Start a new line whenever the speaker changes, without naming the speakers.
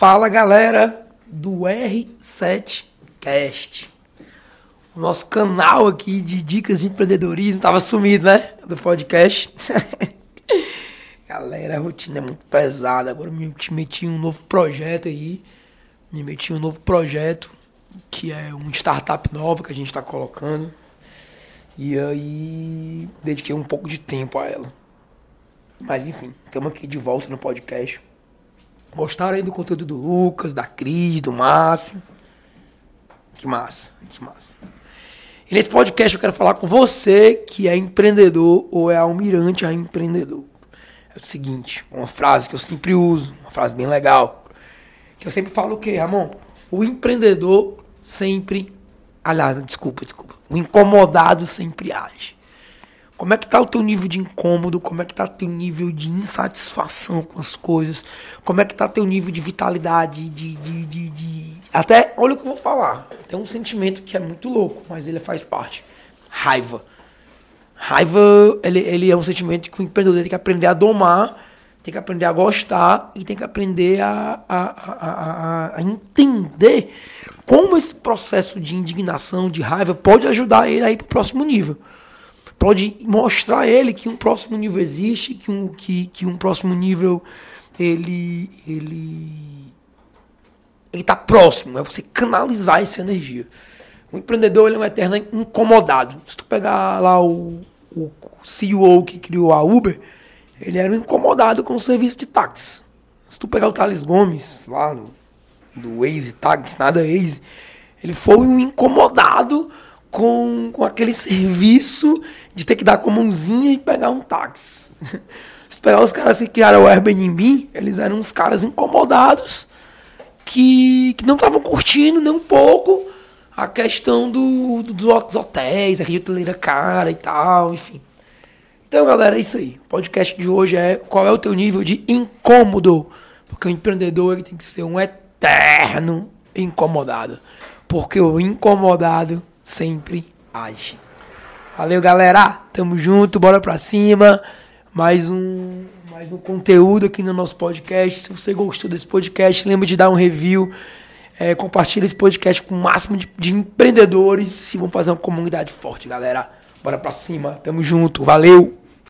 Fala galera do R7Cast. O nosso canal aqui de dicas de empreendedorismo tava sumido, né? Do podcast. galera, a rotina é muito pesada. Agora me meti em um novo projeto aí. Me meti em um novo projeto que é uma startup nova que a gente está colocando. E aí dediquei um pouco de tempo a ela. Mas enfim, estamos aqui de volta no podcast. Gostaram aí do conteúdo do Lucas, da Cris, do Márcio? Que massa, que massa. E nesse podcast eu quero falar com você que é empreendedor ou é almirante a empreendedor. É o seguinte, uma frase que eu sempre uso, uma frase bem legal. Que eu sempre falo o quê, Ramon? O empreendedor sempre. Aliás, desculpa, desculpa. O incomodado sempre age. Como é que tá o teu nível de incômodo? Como é que tá teu nível de insatisfação com as coisas? Como é que tá teu nível de vitalidade, de, de, de, de... Até, olha o que eu vou falar. Tem um sentimento que é muito louco, mas ele faz parte. Raiva. Raiva, ele, ele é um sentimento que o empreendedor tem que aprender a domar, tem que aprender a gostar e tem que aprender a, a, a, a, a entender como esse processo de indignação, de raiva, pode ajudar ele a ir para o próximo nível pode mostrar a ele que um próximo nível existe, que um, que, que um próximo nível ele ele ele está próximo, é você canalizar essa energia. O empreendedor ele é um eterno incomodado. Se tu pegar lá o, o CEO que criou a Uber, ele era um incomodado com o serviço de táxi. Se tu pegar o Thales Gomes, lá do, do Waze Táxi, nada Waze, ele foi um incomodado com, com aquele serviço de ter que dar com a mãozinha e pegar um táxi. Se pegar os caras que criaram o Airbnb, eles eram uns caras incomodados que, que não estavam curtindo nem um pouco a questão do, do, dos hotéis, a hoteleira cara e tal, enfim. Então, galera, é isso aí. O podcast de hoje é qual é o teu nível de incômodo. Porque o empreendedor ele tem que ser um eterno incomodado. Porque o incomodado sempre age. Valeu, galera. Tamo junto, bora pra cima. Mais um, mais um conteúdo aqui no nosso podcast. Se você gostou desse podcast, lembra de dar um review. É, compartilha esse podcast com o máximo de, de empreendedores. Se vão fazer uma comunidade forte, galera. Bora pra cima. Tamo junto. Valeu.